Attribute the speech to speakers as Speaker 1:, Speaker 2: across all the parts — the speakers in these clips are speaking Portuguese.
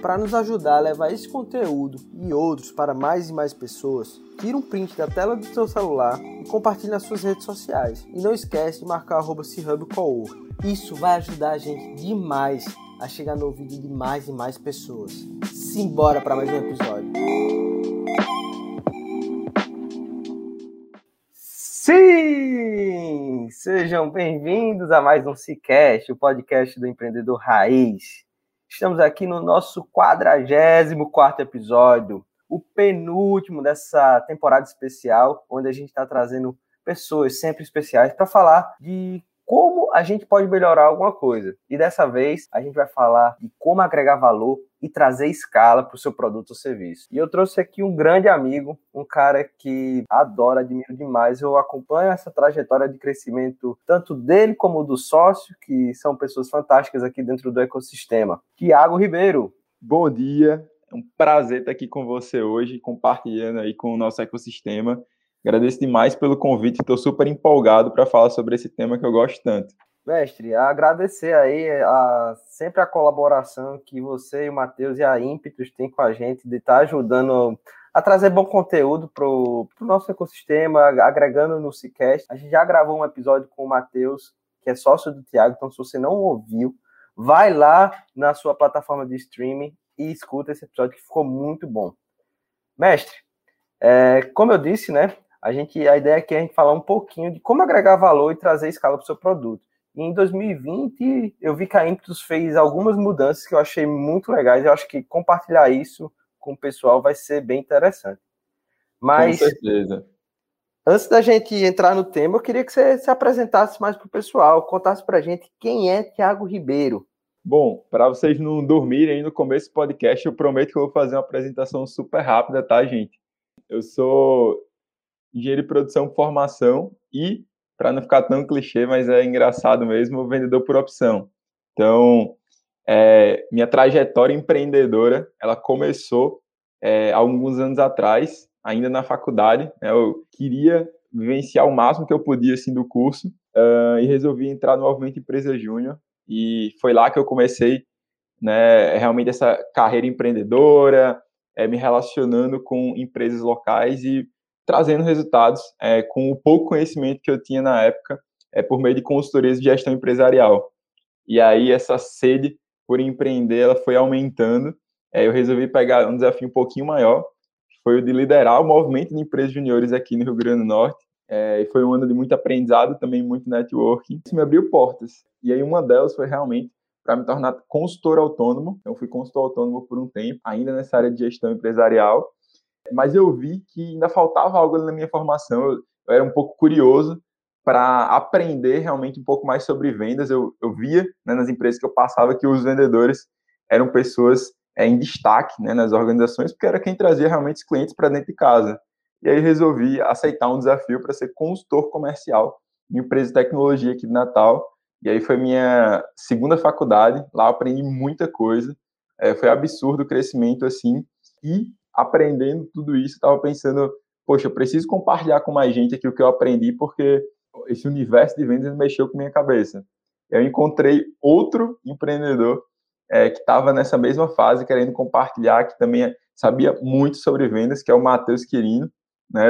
Speaker 1: para nos ajudar a levar esse conteúdo e outros para mais e mais pessoas, tira um print da tela do seu celular e compartilhe nas suas redes sociais. E não esquece de marcar arroba Isso vai ajudar a gente demais a chegar no ouvido de mais e mais pessoas. Simbora para mais um episódio. Sim! Sejam bem-vindos a mais um Cicast, o podcast do empreendedor raiz. Estamos aqui no nosso 44 episódio, o penúltimo dessa temporada especial, onde a gente está trazendo pessoas sempre especiais para falar de como a gente pode melhorar alguma coisa. E dessa vez a gente vai falar de como agregar valor e trazer escala para o seu produto ou serviço. E eu trouxe aqui um grande amigo, um cara que adoro, admiro demais. Eu acompanho essa trajetória de crescimento, tanto dele como do sócio, que são pessoas fantásticas aqui dentro do ecossistema. Tiago Ribeiro.
Speaker 2: Bom dia, é um prazer estar aqui com você hoje, compartilhando aí com o nosso ecossistema. Agradeço demais pelo convite, estou super empolgado para falar sobre esse tema que eu gosto tanto.
Speaker 1: Mestre, agradecer aí a, sempre a colaboração que você e o Matheus e a Ímpetus têm com a gente, de estar tá ajudando a trazer bom conteúdo para o nosso ecossistema, agregando no Cicast. A gente já gravou um episódio com o Matheus, que é sócio do Tiago, então se você não ouviu, vai lá na sua plataforma de streaming e escuta esse episódio que ficou muito bom. Mestre, é, como eu disse, né, a gente, a ideia aqui é a gente falar um pouquinho de como agregar valor e trazer escala para o seu produto. E em 2020, eu vi que a Impetus fez algumas mudanças que eu achei muito legais. Eu acho que compartilhar isso com o pessoal vai ser bem interessante. Mas,
Speaker 2: com certeza.
Speaker 1: Antes da gente entrar no tema, eu queria que você se apresentasse mais para o pessoal, contasse para a gente quem é Tiago Ribeiro.
Speaker 2: Bom, para vocês não dormirem aí no começo do podcast, eu prometo que eu vou fazer uma apresentação super rápida, tá, gente? Eu sou engenheiro de produção formação e, para não ficar tão clichê, mas é engraçado mesmo, vendedor por opção. Então, é, minha trajetória empreendedora, ela começou é, alguns anos atrás, ainda na faculdade. Né, eu queria vivenciar o máximo que eu podia assim do curso uh, e resolvi entrar no Movimento Empresa Júnior e foi lá que eu comecei né, realmente essa carreira empreendedora, é, me relacionando com empresas locais e trazendo resultados é, com o pouco conhecimento que eu tinha na época, é, por meio de consultorias de gestão empresarial. E aí essa sede por empreender, ela foi aumentando. É, eu resolvi pegar um desafio um pouquinho maior, foi o de liderar o movimento de empresas juniores aqui no Rio Grande do Norte. É, e foi um ano de muito aprendizado, também muito networking. Isso me abriu portas. E aí uma delas foi realmente para me tornar consultor autônomo. Então, fui consultor autônomo por um tempo, ainda nessa área de gestão empresarial mas eu vi que ainda faltava algo na minha formação. Eu, eu era um pouco curioso para aprender realmente um pouco mais sobre vendas. Eu, eu via né, nas empresas que eu passava que os vendedores eram pessoas é, em destaque né, nas organizações, porque era quem trazia realmente os clientes para dentro de casa. E aí resolvi aceitar um desafio para ser consultor comercial em empresa de tecnologia aqui de Natal. E aí foi minha segunda faculdade, lá aprendi muita coisa. É, foi absurdo o crescimento assim. E aprendendo tudo isso, estava pensando, poxa, eu preciso compartilhar com mais gente aqui o que eu aprendi, porque esse universo de vendas mexeu com minha cabeça. Eu encontrei outro empreendedor é, que estava nessa mesma fase, querendo compartilhar, que também sabia muito sobre vendas, que é o Matheus Quirino. Né?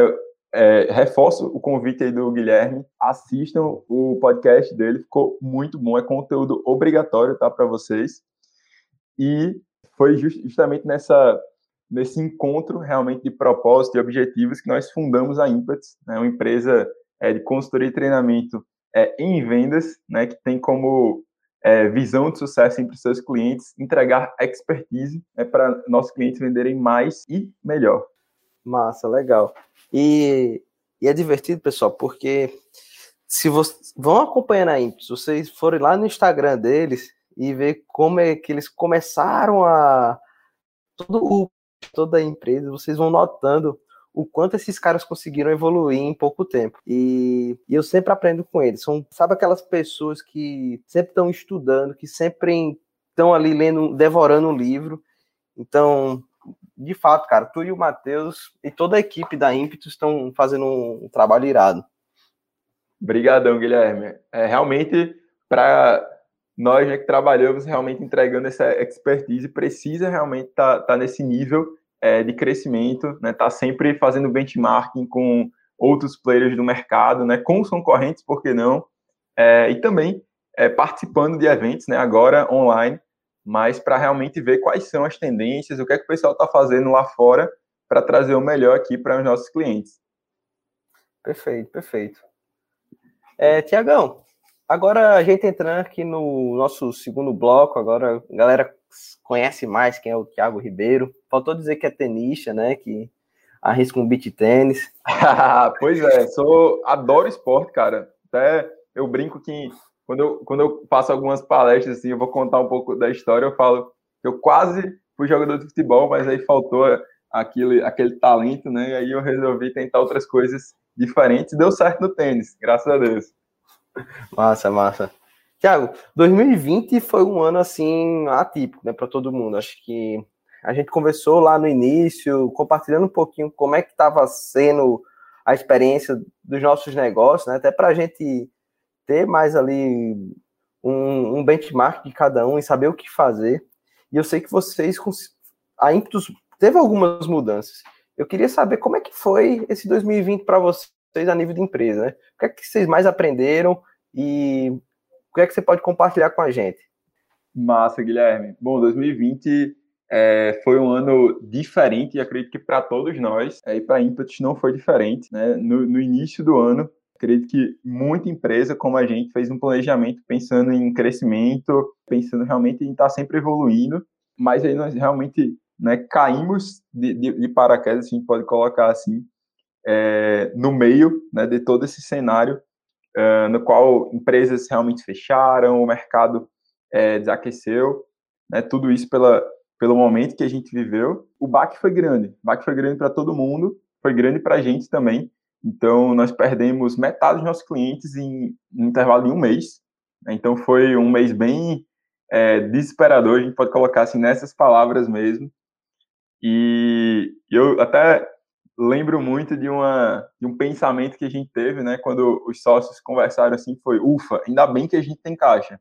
Speaker 2: É, reforço o convite aí do Guilherme, assistam o podcast dele, ficou muito bom, é conteúdo obrigatório tá, para vocês. E foi just, justamente nessa nesse encontro realmente de propósito e objetivos que nós fundamos a Impets, né, uma empresa é, de consultoria e treinamento é, em vendas, né, que tem como é, visão de sucesso entre seus clientes entregar expertise né, para nossos clientes venderem mais e melhor.
Speaker 1: Massa, legal. E E é divertido, pessoal, porque se vocês vão acompanhando a Imps, vocês forem lá no Instagram deles e ver como é que eles começaram a todo o, toda a empresa, vocês vão notando o quanto esses caras conseguiram evoluir em pouco tempo. E, e eu sempre aprendo com eles. São, sabe aquelas pessoas que sempre estão estudando, que sempre estão ali lendo, devorando um livro. Então, de fato, cara, tu e o Matheus e toda a equipe da Impetus estão fazendo um, um trabalho irado.
Speaker 2: Obrigadão, Guilherme. É realmente para nós né, que trabalhamos realmente entregando essa expertise precisa realmente estar tá, tá nesse nível é, de crescimento, né? Tá sempre fazendo benchmarking com outros players do mercado, né? Com os concorrentes, por que não? É, e também é, participando de eventos, né? Agora online, mas para realmente ver quais são as tendências, o que é que o pessoal está fazendo lá fora para trazer o melhor aqui para os nossos clientes.
Speaker 1: Perfeito, perfeito. É, Tiagão, agora a gente entrando aqui no nosso segundo bloco, agora a galera conhece mais quem é o Thiago Ribeiro. Faltou dizer que é tenista, né? Que arrisca um beat tênis.
Speaker 2: pois é, sou adoro esporte, cara. Até eu brinco que quando eu, quando eu faço algumas palestras assim, eu vou contar um pouco da história, eu falo que eu quase fui jogador de futebol, mas aí faltou aquele, aquele talento, né? E aí eu resolvi tentar outras coisas diferentes. Deu certo no tênis, graças a Deus.
Speaker 1: Massa, massa. Tiago, 2020 foi um ano assim atípico, né, para todo mundo. Acho que a gente conversou lá no início, compartilhando um pouquinho como é que estava sendo a experiência dos nossos negócios, né, até para a gente ter mais ali um, um, benchmark de cada um e saber o que fazer. E eu sei que vocês, a Impetus teve algumas mudanças. Eu queria saber como é que foi esse 2020 para vocês a nível de empresa, né? O que é que vocês mais aprenderam e o que é que você pode compartilhar com a gente?
Speaker 2: Massa, Guilherme. Bom, 2020 é, foi um ano diferente e acredito que para todos nós, é, e para a Impetus não foi diferente. Né? No, no, início do ano, acredito que muita empresa como a gente fez um planejamento pensando em crescimento, pensando realmente em estar sempre evoluindo, mas aí nós realmente né, caímos de, de, de paraquedas, a gente pode colocar assim, é, no meio né, de todo esse cenário, é, no qual empresas realmente fecharam, o mercado é, desaqueceu, né, tudo isso pela, pelo momento que a gente viveu. O baque foi grande, o baque foi grande para todo mundo, foi grande para a gente também. Então, nós perdemos metade dos nossos clientes em, em um intervalo de um mês. Né, então, foi um mês bem é, desesperador, a gente pode colocar assim nessas palavras mesmo. E eu até lembro muito de, uma, de um pensamento que a gente teve, né, quando os sócios conversaram assim, foi, ufa, ainda bem que a gente tem caixa,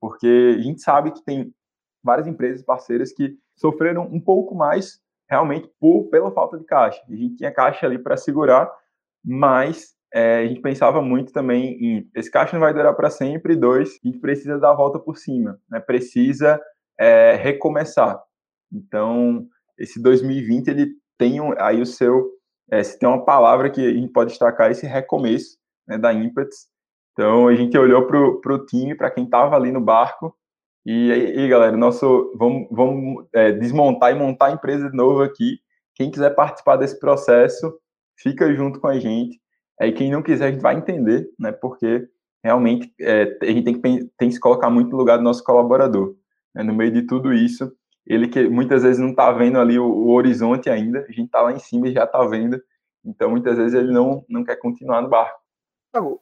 Speaker 2: porque a gente sabe que tem várias empresas parceiras que sofreram um pouco mais realmente por pela falta de caixa. A gente tinha caixa ali para segurar, mas é, a gente pensava muito também em esse caixa não vai durar para sempre, dois, a gente precisa dar a volta por cima, né? precisa é, recomeçar. Então, esse 2020 ele tem aí o seu, é, se tem uma palavra que a gente pode destacar, esse recomeço né, da Impetus. Então a gente olhou para o time, para quem estava ali no barco, e aí, galera, nosso, vamos, vamos é, desmontar e montar a empresa de novo aqui. Quem quiser participar desse processo, fica junto com a gente. Aí quem não quiser, a gente vai entender, né? Porque realmente é, a gente tem que, tem que se colocar muito no lugar do nosso colaborador. Né, no meio de tudo isso, ele que muitas vezes não está vendo ali o, o, horizonte ainda, a gente está lá em cima e já está vendo, então muitas vezes ele não, não quer continuar no barco.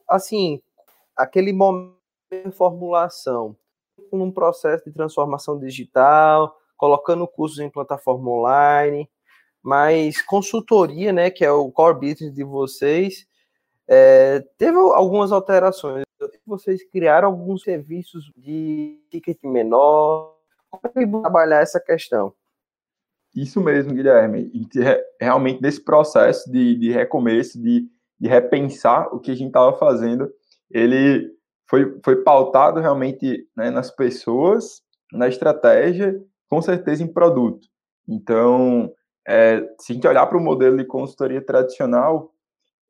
Speaker 1: Assim, aquele momento de formulação, num processo de transformação digital, colocando cursos em plataforma online, mas consultoria, né, que é o core business de vocês, é, teve algumas alterações. Vocês criaram alguns serviços de ticket menor, como trabalhar essa questão?
Speaker 2: Isso mesmo, Guilherme. Realmente nesse processo de, de recomeço, de, de repensar o que a gente estava fazendo, ele foi, foi pautado realmente né, nas pessoas, na estratégia, com certeza em produto. Então, é, se a gente olhar para o modelo de consultoria tradicional,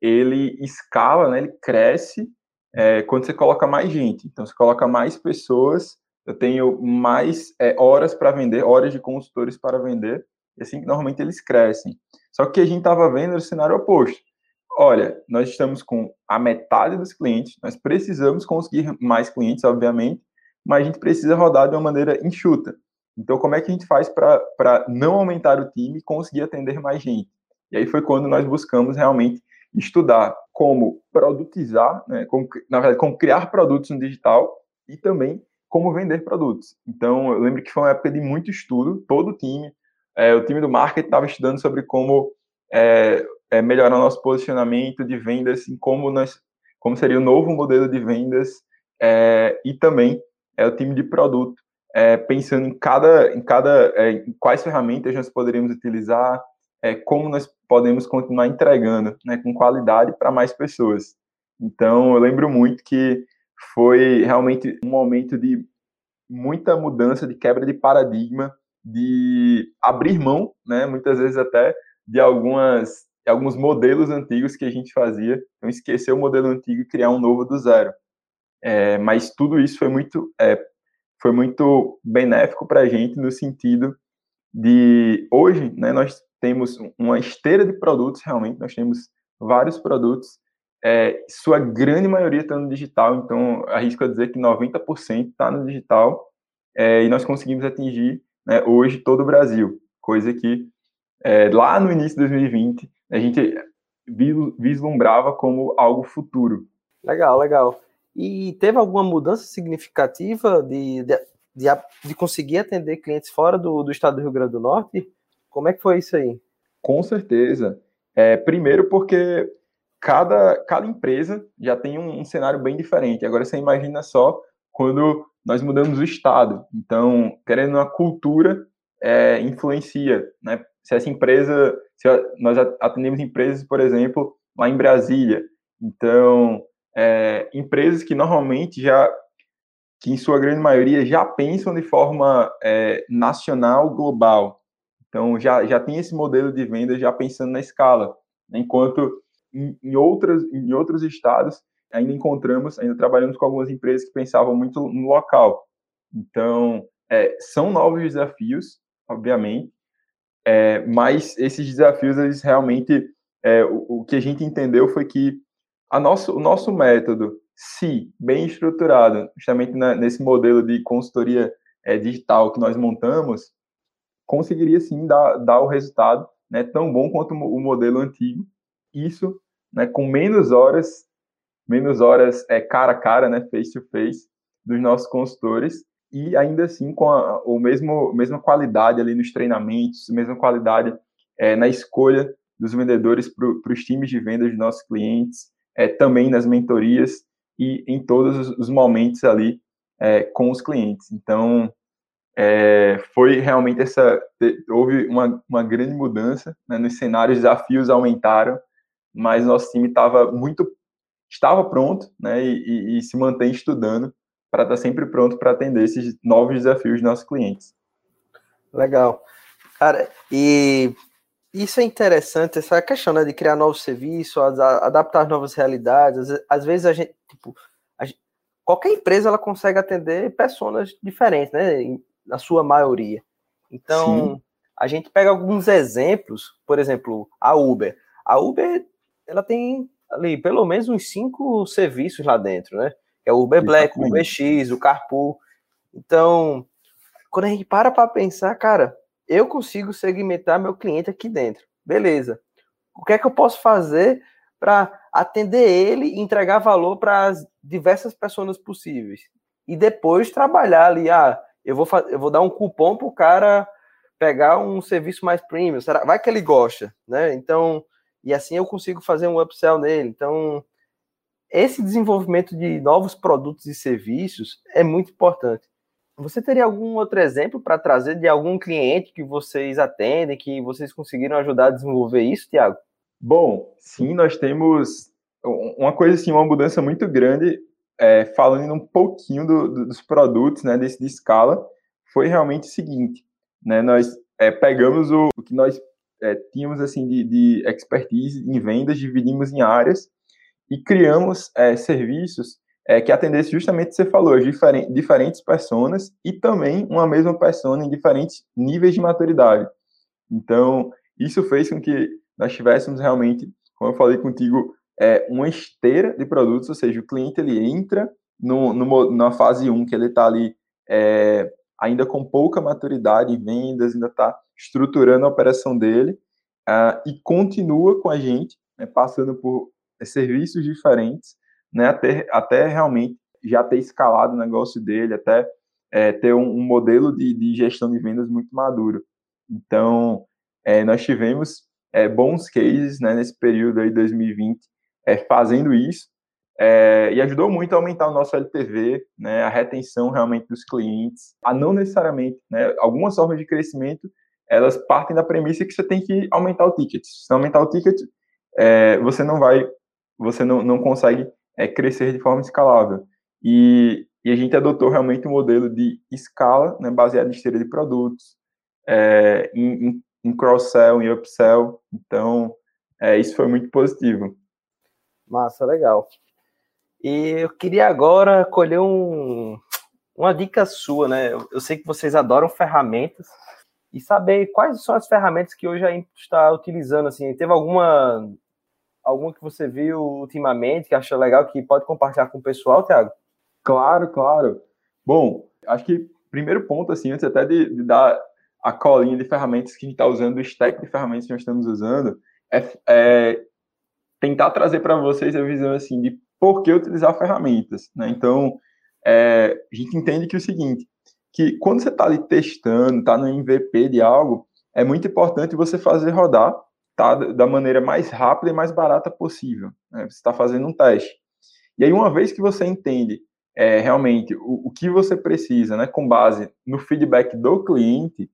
Speaker 2: ele escala, né, ele cresce é, quando você coloca mais gente. Então, você coloca mais pessoas eu tenho mais é, horas para vender, horas de consultores para vender, e assim normalmente eles crescem. Só que a gente estava vendo o cenário oposto. olha, nós estamos com a metade dos clientes, nós precisamos conseguir mais clientes, obviamente, mas a gente precisa rodar de uma maneira enxuta. Então, como é que a gente faz para não aumentar o time e conseguir atender mais gente? E aí foi quando nós buscamos realmente estudar como produtizar, né, como, na verdade, como criar produtos no digital e também como vender produtos. Então, eu lembro que foi uma época de muito estudo, todo o time, é, o time do marketing estava estudando sobre como é, é, melhorar o nosso posicionamento de vendas e como, nós, como seria o novo modelo de vendas é, e também é, o time de produto, é, pensando em cada, em cada é, em quais ferramentas nós poderíamos utilizar, como nós podemos continuar entregando né, com qualidade para mais pessoas. Então, eu lembro muito que foi realmente um momento de muita mudança, de quebra de paradigma, de abrir mão, né, muitas vezes até, de algumas, alguns modelos antigos que a gente fazia, então esquecer o modelo antigo e criar um novo do zero. É, mas tudo isso foi muito, é, foi muito benéfico para a gente no sentido de hoje, né, nós temos uma esteira de produtos, realmente, nós temos vários produtos, é, sua grande maioria está no digital, então arrisco a dizer que 90% está no digital, é, e nós conseguimos atingir né, hoje todo o Brasil, coisa que é, lá no início de 2020 a gente vislumbrava como algo futuro.
Speaker 1: Legal, legal. E teve alguma mudança significativa de, de, de, de conseguir atender clientes fora do, do estado do Rio Grande do Norte? Como é que foi isso aí?
Speaker 2: Com certeza. É, primeiro porque cada, cada empresa já tem um, um, cenário bem diferente. Agora você imagina só quando nós mudamos o estado. Então, querendo uma cultura é, influencia, né? Se essa empresa, se nós atendemos empresas, por exemplo, lá em Brasília. Então, é, empresas que normalmente já, que em sua grande maioria já pensam de forma é, nacional, global. Então, já, já tem esse modelo de venda já pensando na escala. Né? Enquanto em, em, outras, em outros estados, ainda encontramos, ainda trabalhamos com algumas empresas que pensavam muito no local. Então, é, são novos desafios, obviamente, é, mas esses desafios, eles realmente, é, o, o, que a gente entendeu foi que a nosso, o nosso método, se bem estruturado, justamente na, nesse modelo de consultoria é, digital que nós montamos, conseguiria sim dar, dar o resultado né, tão bom quanto o modelo antigo. Isso né, com menos horas, menos horas é, cara a cara, né, face to face, dos nossos consultores, e ainda assim com a o mesmo, mesma qualidade ali nos treinamentos, mesma qualidade é, na escolha dos vendedores para os times de vendas dos nossos clientes, é, também nas mentorias e em todos os momentos ali é, com os clientes. Então, é, foi realmente essa houve uma, uma grande mudança né, nos cenários, os desafios aumentaram, mas nosso time estava muito estava pronto, né, e, e, e se mantém estudando para estar tá sempre pronto para atender esses novos desafios dos nossos clientes.
Speaker 1: Legal, cara. E isso é interessante, essa questão né, de criar novos serviços, adaptar novas realidades. Às, vezes a gente, tipo, a gente, qualquer empresa ela consegue atender pessoas diferentes, né? na sua maioria. Então, Sim. a gente pega alguns exemplos, por exemplo, a Uber. A Uber, ela tem ali pelo menos uns cinco serviços lá dentro, né? É o Uber Black, o Uber X, o Carpool. Então, quando a gente para para pensar, cara, eu consigo segmentar meu cliente aqui dentro. Beleza. O que é que eu posso fazer para atender ele e entregar valor para as diversas pessoas possíveis? E depois trabalhar ali, ah, eu vou, eu vou dar um cupom para o cara pegar um serviço mais premium. Será? Vai que ele gosta, né? Então, e assim eu consigo fazer um upsell nele. Então, esse desenvolvimento de novos produtos e serviços é muito importante. Você teria algum outro exemplo para trazer de algum cliente que vocês atendem, que vocês conseguiram ajudar a desenvolver isso, Tiago?
Speaker 2: Bom, sim, nós temos uma coisa assim, uma mudança muito grande é, falando um pouquinho do, do, dos produtos, né, desse de escala, foi realmente o seguinte, né, nós é, pegamos o, o, que nós é, tínhamos assim de, de, expertise em vendas, dividimos em áreas e criamos é, serviços é, que atendessem justamente o que você falou, diferen, diferentes pessoas e também uma mesma pessoa em diferentes níveis de maturidade. Então, isso fez com que nós tivéssemos realmente como eu falei contigo, é uma esteira de produtos, ou seja, o cliente ele entra no, no, na fase 1, que ele está ali é, ainda com pouca maturidade em vendas, ainda está estruturando a operação dele, uh, e continua com a gente, né, passando por serviços diferentes, né, até, até realmente já ter escalado o negócio dele, até é, ter um, um modelo de, de, gestão de vendas muito maduro. Então, é, nós tivemos é, bons cases né, nesse período aí 2020 é, fazendo isso é, e ajudou muito a aumentar o nosso LTV, né, a retenção realmente dos clientes, a não necessariamente, né, algumas formas de crescimento elas partem da premissa que você tem que aumentar o ticket. Se você aumentar o ticket, é, você não vai, você não, não consegue é, crescer de forma escalável. E, e, a gente adotou realmente um modelo de escala, né, baseado em esteira de produtos, é, em, em, em cross-sell, em upsell. Então, é, isso foi muito positivo.
Speaker 1: Massa, legal. E eu queria agora colher um, uma dica sua, né? Eu sei que vocês adoram ferramentas e saber quais são as ferramentas que hoje a Input está utilizando. Assim, teve alguma alguma que você viu ultimamente que achou legal que pode compartilhar com o pessoal, Thiago?
Speaker 2: Claro, claro. Bom, acho que primeiro ponto, assim, antes até de, de dar a colinha de ferramentas que a gente está usando, o stack de ferramentas que nós estamos usando, é, é tentar trazer para vocês a visão assim de por que utilizar ferramentas. Né? Então, é, a gente entende que é o seguinte, que quando você está ali testando, está no MVP de algo, é muito importante você fazer rodar tá, da maneira mais rápida e mais barata possível. Né? Você está fazendo um teste. E aí, uma vez que você entende é, realmente o, o, que você precisa, né, com base no feedback do cliente,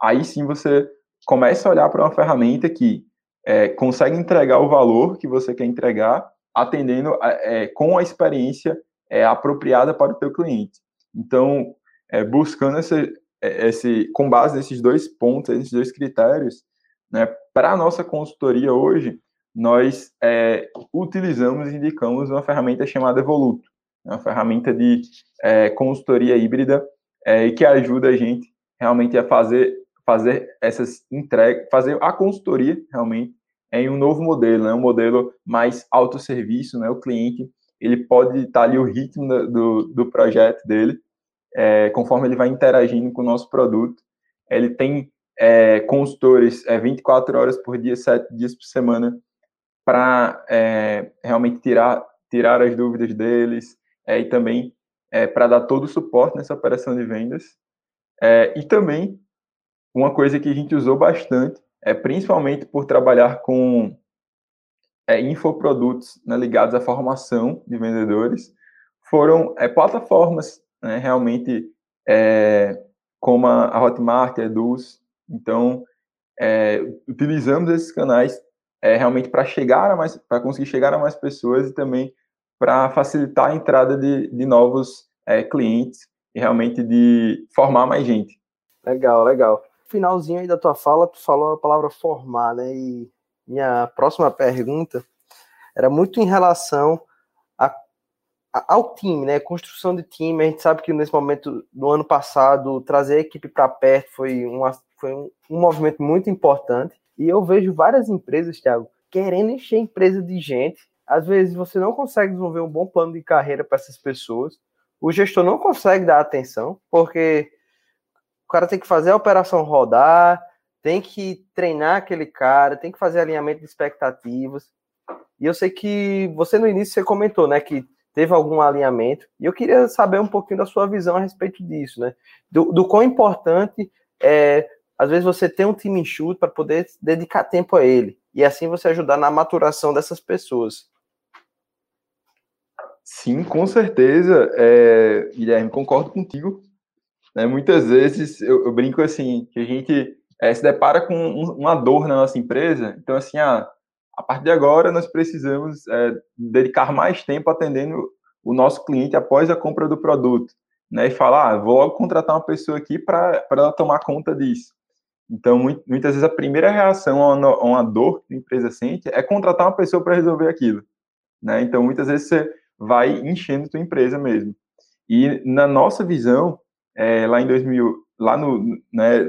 Speaker 2: aí sim você começa a olhar para uma ferramenta que é, consegue entregar o valor que você quer entregar, atendendo é, com a experiência é, apropriada para o teu cliente. Então, é, buscando é, esse, com base nesses dois pontos, esses dois critérios, né, para a nossa consultoria hoje, nós é, utilizamos e indicamos uma ferramenta chamada Evoluto, né, uma ferramenta de consultoria híbrida e que ajuda a gente realmente a fazer fazer essas entregas, fazer a consultoria realmente em um novo modelo, né? um modelo mais autosserviço, né? O cliente ele pode estar ali o ritmo do, do projeto dele, é, conforme ele vai interagindo com o nosso produto. Ele tem é, consultores é, 24 horas por dia, 7 dias por semana, para é, realmente tirar, tirar as dúvidas deles é, e também é, para dar todo o suporte nessa operação de vendas. É, e também, uma coisa que a gente usou bastante é, principalmente por trabalhar com infoprodutos né, ligados à formação de vendedores, foram plataformas né, realmente é, como a Hotmart, a Eduz. Então, é, utilizamos esses canais é, realmente para chegar a mais, para conseguir chegar a mais pessoas e também para facilitar a entrada de, de novos é, clientes e realmente de formar mais gente.
Speaker 1: Legal, legal finalzinho aí da tua fala, tu falou a palavra formar, né? E minha próxima pergunta era muito em relação ao time, né? Construção de time. A gente sabe que nesse momento do ano passado, trazer a equipe para perto foi, uma, foi um, um movimento muito importante. E eu vejo várias empresas, Thiago, querendo encher a empresa de gente. Às vezes você não consegue desenvolver um bom plano de carreira para essas pessoas. O gestor não consegue dar atenção, porque o cara tem que fazer a operação rodar, tem que treinar aquele cara, tem que fazer alinhamento de expectativas. E eu sei que você no início você comentou, né, que teve algum alinhamento, e eu queria saber um pouquinho da sua visão a respeito disso, né? Do, do quão importante é, às vezes, você ter um time enxuto para poder dedicar tempo a ele, e assim você ajudar na maturação dessas pessoas.
Speaker 2: Sim, com certeza, é, Guilherme, concordo contigo. Né? Muitas vezes eu, eu, brinco assim, que a gente é, se depara com um, uma dor na nossa empresa, então assim, ah, a partir de agora nós precisamos é, dedicar mais tempo atendendo o nosso cliente após a compra do produto, né? E falar, ah, vou logo contratar uma pessoa aqui para ela tomar conta disso. Então, muitas vezes a primeira reação a uma, a uma dor que a empresa sente é contratar uma pessoa para resolver aquilo, né? Então, muitas vezes você vai enchendo a tua empresa mesmo. E na nossa visão, é, lá em 2000, lá no, né,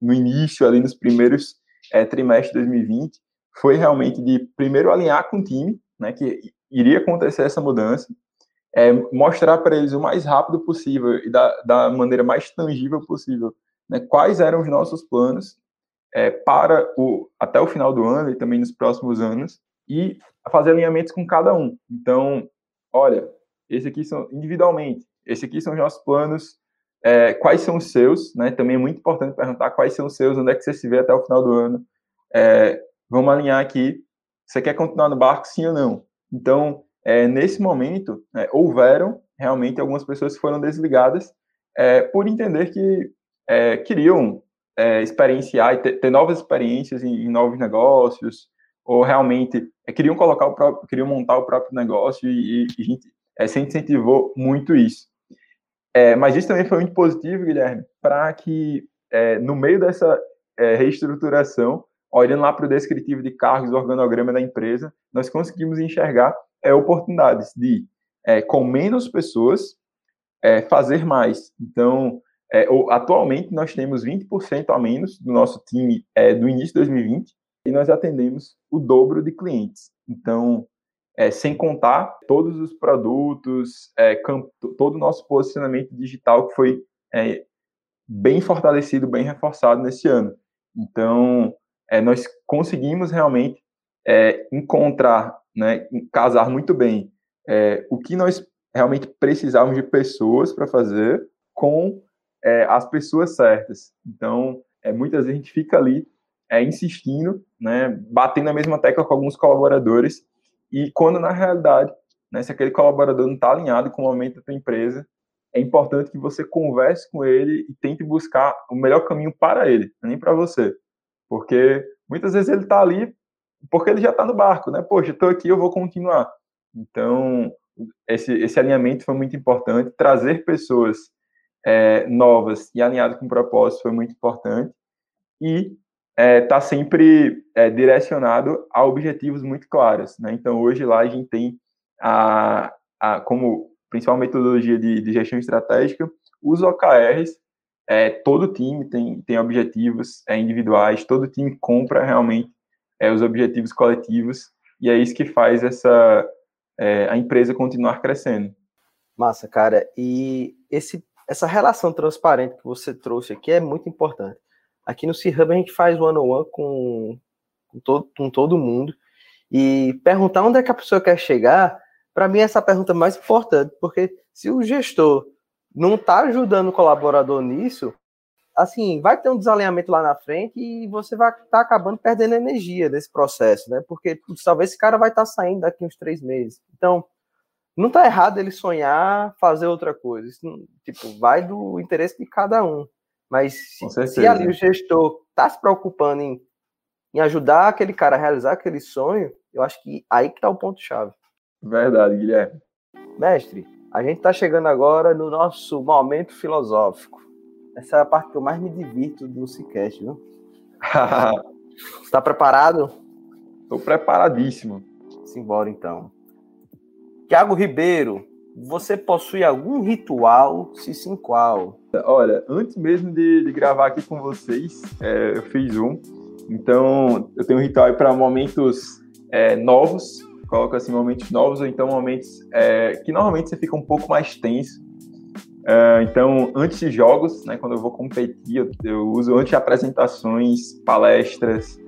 Speaker 2: no início, ali nos primeiros é, trimestres de 2020, foi realmente de primeiro alinhar com o time, né, que iria acontecer essa mudança, é, mostrar para eles o mais rápido possível e da, da maneira mais tangível possível né, quais eram os nossos planos é, para o até o final do ano e também nos próximos anos e fazer alinhamentos com cada um. Então, olha, esse aqui são individualmente, esse aqui são os nossos planos, é, quais são os seus, né? Também é muito importante perguntar quais são os seus, onde é que você se vê até o final do ano. É, vamos alinhar aqui. Você quer continuar no barco, sim ou não? Então, é, nesse momento, é, houveram realmente algumas pessoas que foram desligadas é, por entender que é, queriam experienciar e ter, ter, novas experiências em, em novos negócios, ou realmente queriam colocar o próprio, queriam montar o próprio negócio e, e a gente é, sempre incentivou muito isso. É, mas isso também foi muito positivo, Guilherme, para que é, no meio dessa é, reestruturação, olhando lá para o descritivo de cargos, organograma da empresa, nós conseguimos enxergar é, oportunidades de, é, com menos pessoas, é, fazer mais. Então, atualmente, nós temos 20% a menos do nosso time do início de 2020 e nós atendemos o dobro de clientes. Então, é, sem contar todos os produtos, é, todo o nosso posicionamento digital que foi é, bem fortalecido, bem reforçado nesse ano. Então, é, nós conseguimos realmente é, encontrar, né, casar muito bem é, o que nós realmente precisávamos de pessoas para fazer com as pessoas certas. Então, muitas vezes a gente fica ali insistindo, né, batendo a mesma tecla com alguns colaboradores, e quando na realidade, né, se aquele colaborador não está alinhado com o momento da tua empresa, é importante que você converse com ele e tente buscar o melhor caminho para ele, nem para você. Porque muitas vezes ele está ali porque ele já está no barco, né? Poxa, estou aqui, eu vou continuar. Então, esse, esse alinhamento foi muito importante. Trazer pessoas é, novas e alinhadas com propósito foi muito importante. E está é, tá sempre é, direcionado a objetivos muito claros. Né? Então, hoje lá a gente tem a, a como principal metodologia de, de gestão estratégica, os OKRs, é, todo time tem, tem objetivos é, individuais, todo time compra realmente é, os objetivos coletivos, e é isso que faz essa, é, a empresa continuar crescendo.
Speaker 1: Massa, cara, e esse, essa relação transparente que você trouxe aqui é muito importante. Aqui no C-Hub a gente faz one-on-one com, com, todo, com todo mundo. E perguntar onde é que a pessoa quer chegar, para mim, essa é a pergunta mais importante, porque se o gestor não está ajudando o colaborador nisso, assim, vai ter um desalinhamento lá na frente e você vai estar tá acabando perdendo energia desse processo, né? Porque talvez esse cara vai estar tá saindo daqui uns três meses. Então, não está errado ele sonhar fazer outra coisa. Isso, tipo, vai do interesse de cada um. Mas se, se, ali o gestor está se preocupando em, em ajudar aquele cara a realizar aquele sonho, eu acho que aí que está o ponto-chave.
Speaker 2: Verdade, Guilherme.
Speaker 1: Mestre, a gente está chegando agora no nosso momento filosófico. Essa é a parte que eu mais me divirto do Cicast, viu? Está preparado?
Speaker 2: Estou preparadíssimo.
Speaker 1: Simbora então. Tiago Ribeiro, você possui algum ritual? Se sim, qual?
Speaker 2: Olha, antes mesmo de, de gravar aqui com vocês, é, eu fiz um. Então, eu tenho um ritual para momentos é, novos, coloco assim, momentos novos, ou então momentos é, que normalmente você fica um pouco mais tenso. É, então, antes de jogos, né, quando eu vou competir, eu, eu uso antes de apresentações, palestras,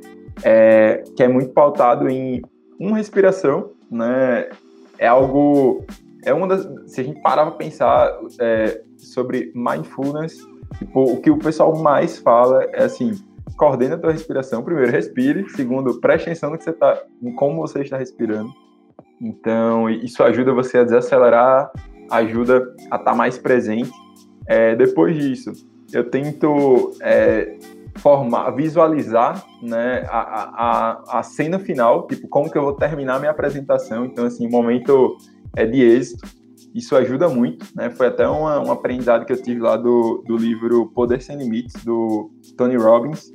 Speaker 2: é, que é muito pautado em uma respiração, né? É algo é uma das. Se a gente parar para pensar é, sobre mindfulness, tipo, o que o pessoal mais fala é assim: coordena a tua respiração. Primeiro, respire. Segundo, preste atenção no que você tá, em como você está respirando. Então, isso ajuda você a desacelerar, ajuda a estar tá mais presente. É, depois disso, eu tento é, formar, visualizar né, a, a, a cena final, tipo, como que eu vou terminar minha apresentação. Então, assim, momento é de êxito. Isso ajuda muito, né? Foi até uma, um aprendizado que eu tive lá do, do livro Poder Sem Limites, do Tony Robbins,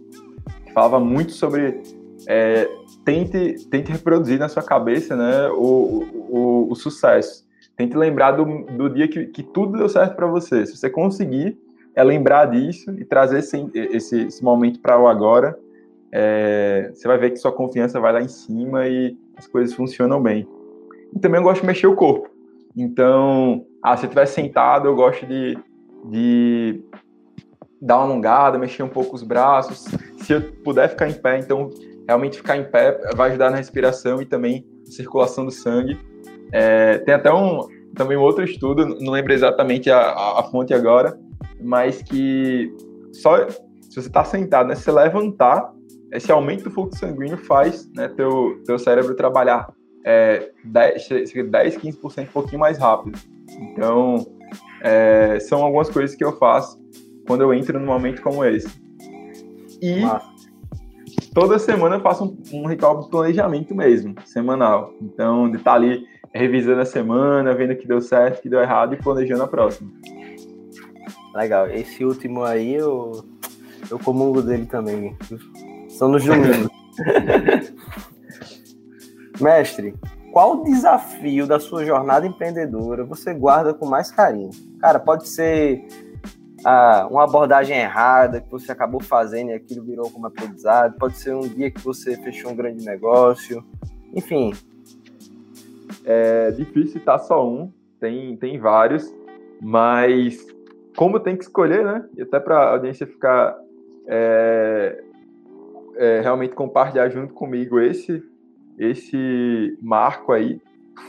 Speaker 2: que falava muito sobre é, tente, tente reproduzir na sua cabeça né, o, o, o sucesso. Tente lembrar do, do dia que, que tudo deu certo para você. Se você conseguir, é lembrar disso e trazer esse, esse, esse momento para o agora. é, você vai ver que sua confiança vai lá em cima e as coisas funcionam bem. E também eu gosto de mexer o corpo. Então, ah, se eu estiver sentado, eu gosto de, de dar uma alongada, mexer um pouco os braços. Se eu puder ficar em pé, então realmente ficar em pé vai ajudar na respiração e também circulação do sangue. É, tem até um também um outro estudo, não lembro exatamente a, a, a fonte agora, mas que só se você está sentado, né, se levantar, esse aumento do fluxo sanguíneo faz né, teu, teu cérebro trabalhar é, 10, 10 15% um pouquinho mais rápido. Então, é, são algumas coisas que eu faço quando eu entro num momento como esse. E toda semana eu faço um, um, ritual de planejamento mesmo, semanal. Então, de estar tá ali revisando a semana, vendo que deu certo, que deu errado e planejando a próxima.
Speaker 1: Legal. Esse último aí eu, eu comungo dele também. São nos domingos. Mestre, qual desafio da sua jornada empreendedora você guarda com mais carinho? Cara, pode ser ah, uma abordagem errada que você acabou fazendo e aquilo virou como aprendizado, pode ser um dia que você fechou um grande negócio, enfim.
Speaker 2: É difícil citar só um, tem, tem vários, mas como tem que escolher, né? E até para a audiência ficar é, é, realmente compartilhar junto comigo esse esse marco aí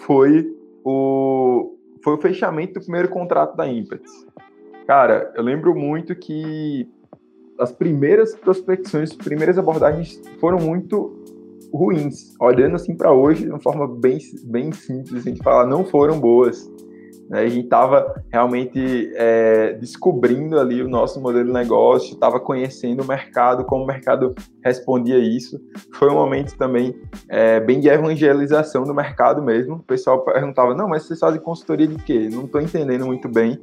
Speaker 2: foi o foi o fechamento do primeiro contrato da Impetus. Cara, eu lembro muito que as primeiras prospecções, as primeiras abordagens foram muito ruins. Olhando assim para hoje, de uma forma bem, bem simples, a gente fala, não foram boas. Né? A gente estava realmente é, descobrindo ali o nosso modelo de negócio, estava conhecendo o mercado, como o mercado respondia isso. Foi um momento também é, bem de evangelização do mercado mesmo. O pessoal perguntava: não, mas vocês fazem consultoria de quê? Não estou entendendo muito bem.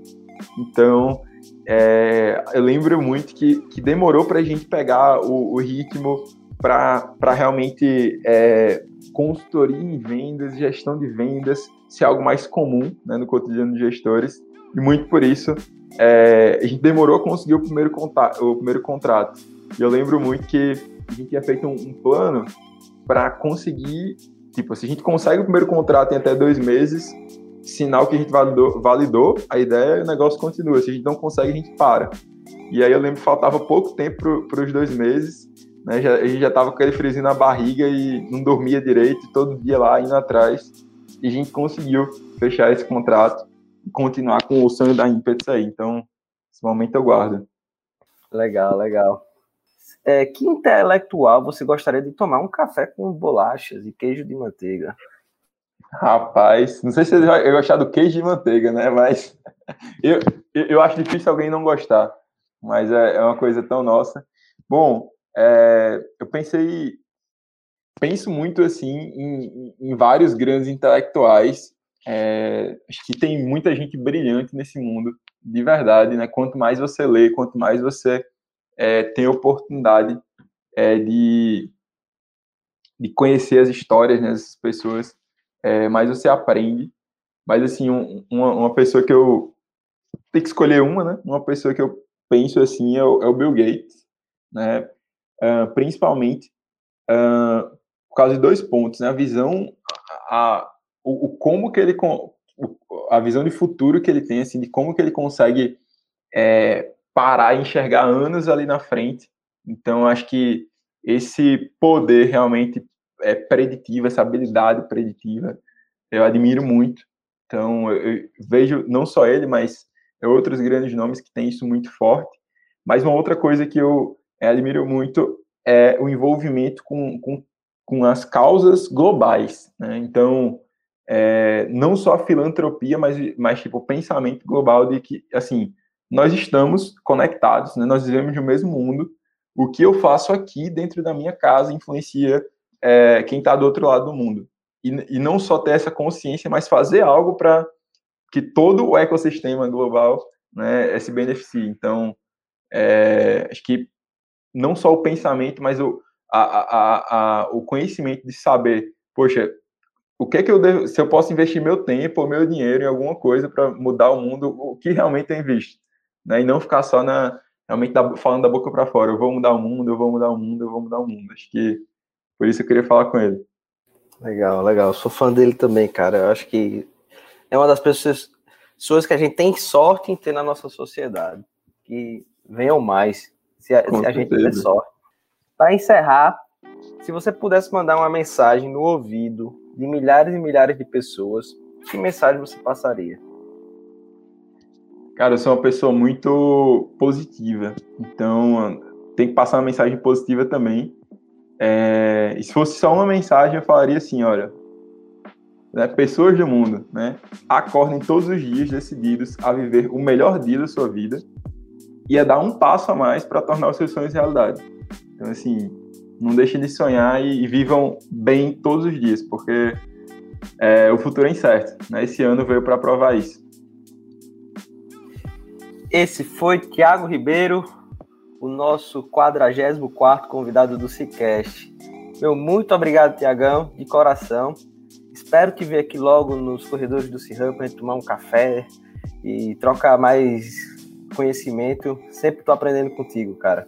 Speaker 2: Então, é, eu lembro muito que, que demorou para a gente pegar o, o ritmo para realmente é, consultoria em vendas, gestão de vendas, ser algo mais comum né, no cotidiano de gestores. E muito por isso é, a gente demorou a conseguir o primeiro, contato, o primeiro contrato. E eu lembro muito que a gente tinha feito um, um plano para conseguir, tipo, se a gente consegue o primeiro contrato em até dois meses, sinal que a gente validou, validou a ideia e o negócio continua. Se a gente não consegue, a gente para. E aí eu lembro que faltava pouco tempo para os dois meses, né? Já, a gente já estava com aquele friozinho na barriga e não dormia direito, todo dia lá indo atrás e a gente conseguiu fechar esse contrato e continuar com o sonho da Impetus aí. Então, esse momento eu guardo.
Speaker 1: Legal, legal. É, que intelectual você gostaria de tomar um café com bolachas e queijo de manteiga?
Speaker 2: Rapaz, não sei se você vai gostar do queijo de manteiga, né? Mas eu, eu acho difícil alguém não gostar. Mas é, é uma coisa tão nossa. Bom, é, eu pensei penso muito assim em, em vários grandes intelectuais. É, acho que tem muita gente brilhante nesse mundo, de verdade, né? Quanto mais você lê, quanto mais você é, tem oportunidade de, de conhecer as histórias né, dessas pessoas, mais você aprende. Mas, assim, um, uma, uma, pessoa que eu... Tem que escolher uma, né? Uma pessoa que eu penso, assim, é o, é o Bill Gates, né? Uh, principalmente uh, por causa de dois pontos, né? A visão, a, o, o como que ele, a visão de futuro que ele tem, assim, de como que ele consegue é, parar e enxergar anos ali na frente. Então, acho que esse poder realmente é preditivo, essa habilidade preditiva, eu admiro muito. Então, eu, vejo não só ele, mas outros grandes nomes que têm isso muito forte. Mas uma outra coisa que eu admiro muito é o envolvimento com, com com as causas globais. Né? Então, é, não só a filantropia, mas, mas tipo, o pensamento global de que, assim, nós estamos conectados, né? nós vivemos no mesmo mundo. O que eu faço aqui dentro da minha casa influencia é, quem está do outro lado do mundo. E, e não só ter essa consciência, mas fazer algo para que todo o ecossistema global né, se beneficie. Então, é, acho que não só o pensamento, mas o, a, a, a, o conhecimento de saber, poxa, o que é que eu devo, se eu posso investir meu tempo ou meu dinheiro em alguma coisa para mudar o mundo, o que realmente tem visto, né? E não ficar só na realmente falando da boca para fora, eu vou mudar o mundo, eu vou mudar o mundo, eu vou mudar o mundo. Acho que por isso eu queria falar com ele.
Speaker 1: Legal, legal. Sou fã dele também, cara. Eu acho que é uma das pessoas, pessoas que a gente tem sorte em ter na nossa sociedade. Que venham mais, se a, se a gente tiver sorte. Para encerrar, se você pudesse mandar uma mensagem no ouvido de milhares e milhares de pessoas, que mensagem você passaria?
Speaker 2: Cara, eu sou uma pessoa muito positiva, então tem que passar uma mensagem positiva também. É, e se fosse só uma mensagem, eu falaria assim: olha, né, pessoas do mundo, né, acordem todos os dias decididos a viver o melhor dia da sua vida e a dar um passo a mais para tornar os seus sonhos realidade. Então, assim, não deixem de sonhar e, e vivam bem todos os dias, porque é, o futuro é incerto. Né? Esse ano veio para provar isso.
Speaker 1: Esse foi Tiago Ribeiro, o nosso 44 convidado do Cicast. Meu muito obrigado, Tiagão, de coração. Espero que venha aqui logo nos corredores do Cirram para gente tomar um café e trocar mais conhecimento. Sempre estou aprendendo contigo, cara.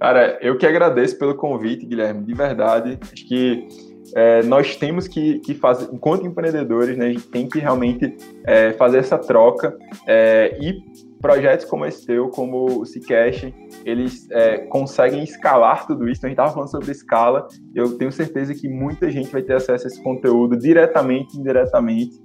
Speaker 2: Cara, eu que agradeço pelo convite, Guilherme, de verdade. Acho que é, nós temos que, que, fazer, enquanto empreendedores, né, a gente tem que realmente é, fazer essa troca é, e projetos como esse teu, como o Ccash, eles é, conseguem escalar tudo isso. Então, a gente estava falando sobre escala, eu tenho certeza que muita gente vai ter acesso a esse conteúdo diretamente indiretamente.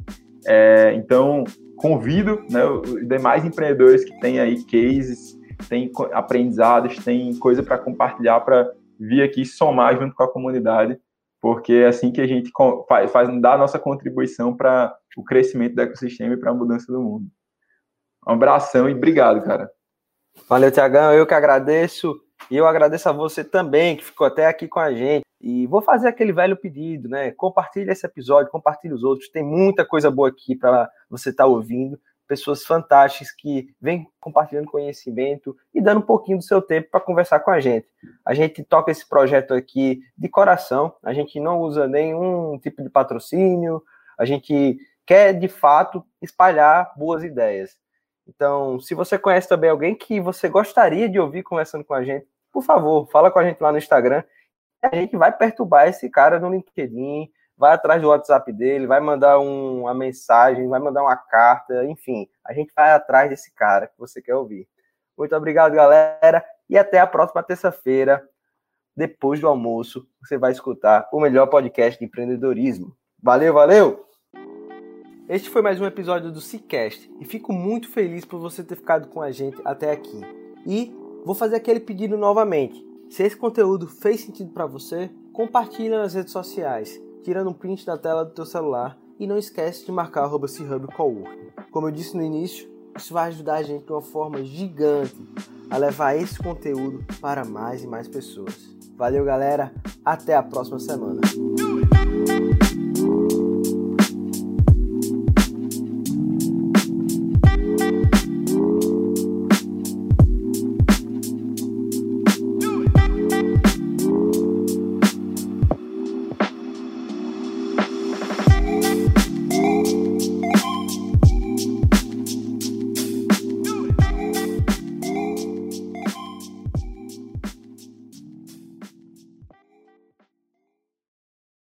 Speaker 2: É, então, convido né, os demais empreendedores que têm aí cases, têm aprendizados, têm coisa para compartilhar, para vir aqui somar junto com a comunidade porque é assim que a gente faz, faz dá a nossa contribuição para o crescimento do ecossistema e para a mudança do mundo. Um abração e obrigado, cara.
Speaker 1: Valeu, Tiagão. Eu que agradeço. E eu agradeço a você também, que ficou até aqui com a gente. E vou fazer aquele velho pedido, né? Compartilhe esse episódio, compartilhe os outros. Tem muita coisa boa aqui para você estar tá ouvindo pessoas fantásticas que vêm compartilhando conhecimento e dando um pouquinho do seu tempo para conversar com a gente. A gente toca esse projeto aqui de coração, a gente não usa nenhum tipo de patrocínio, a gente quer de fato espalhar boas ideias. Então, se você conhece também alguém que você gostaria de ouvir conversando com a gente, por favor, fala com a gente lá no Instagram. A gente vai perturbar esse cara no LinkedIn, vai atrás do WhatsApp dele, vai mandar um, uma mensagem, vai mandar uma carta, enfim, a gente vai atrás desse cara que você quer ouvir. Muito obrigado, galera, e até a próxima terça-feira, depois do almoço, você vai escutar o melhor podcast de empreendedorismo. Valeu, valeu! Este foi mais um episódio do Cicast e fico muito feliz por você ter ficado com a gente até aqui. E vou fazer aquele pedido novamente. Se esse conteúdo fez sentido para você, compartilhe nas redes sociais tirando um print da tela do teu celular e não esquece de marcar arroba Coworking. Como eu disse no início, isso vai ajudar a gente de uma forma gigante a levar esse conteúdo para mais e mais pessoas. Valeu, galera. Até a próxima semana.